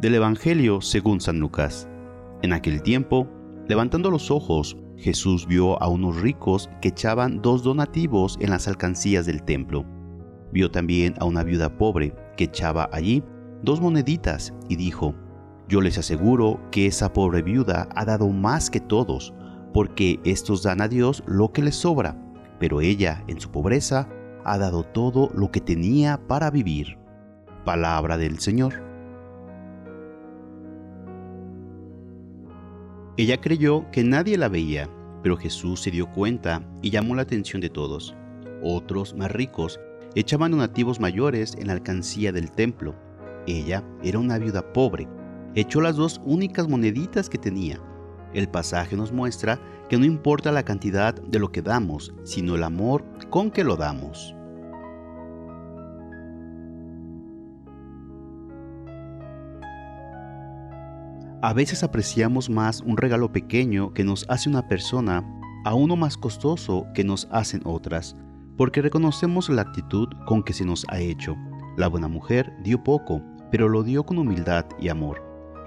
Del Evangelio según San Lucas. En aquel tiempo, levantando los ojos, Jesús vio a unos ricos que echaban dos donativos en las alcancías del templo. Vio también a una viuda pobre que echaba allí dos moneditas y dijo, Yo les aseguro que esa pobre viuda ha dado más que todos, porque estos dan a Dios lo que les sobra, pero ella, en su pobreza, ha dado todo lo que tenía para vivir. Palabra del Señor. Ella creyó que nadie la veía, pero Jesús se dio cuenta y llamó la atención de todos. Otros, más ricos, echaban donativos mayores en la alcancía del templo. Ella era una viuda pobre. Echó las dos únicas moneditas que tenía. El pasaje nos muestra que no importa la cantidad de lo que damos, sino el amor con que lo damos. A veces apreciamos más un regalo pequeño que nos hace una persona a uno más costoso que nos hacen otras, porque reconocemos la actitud con que se nos ha hecho. La buena mujer dio poco, pero lo dio con humildad y amor,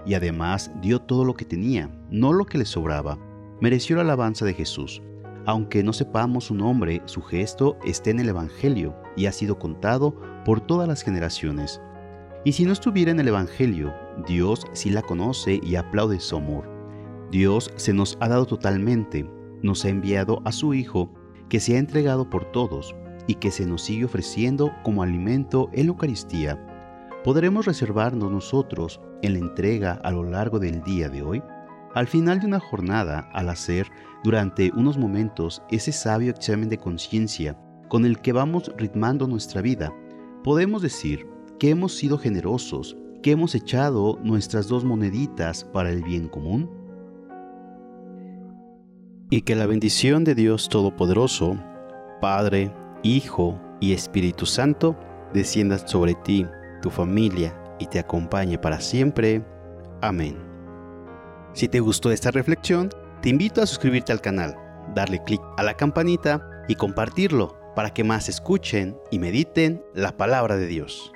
y además dio todo lo que tenía, no lo que le sobraba. Mereció la alabanza de Jesús. Aunque no sepamos su nombre, su gesto está en el Evangelio y ha sido contado por todas las generaciones. Y si no estuviera en el Evangelio, Dios sí la conoce y aplaude su amor. Dios se nos ha dado totalmente, nos ha enviado a su Hijo, que se ha entregado por todos y que se nos sigue ofreciendo como alimento en la Eucaristía. ¿Podremos reservarnos nosotros en la entrega a lo largo del día de hoy? Al final de una jornada, al hacer durante unos momentos ese sabio examen de conciencia con el que vamos ritmando nuestra vida, podemos decir, que hemos sido generosos, que hemos echado nuestras dos moneditas para el bien común? Y que la bendición de Dios Todopoderoso, Padre, Hijo y Espíritu Santo, descienda sobre ti, tu familia y te acompañe para siempre. Amén. Si te gustó esta reflexión, te invito a suscribirte al canal, darle clic a la campanita y compartirlo para que más escuchen y mediten la palabra de Dios.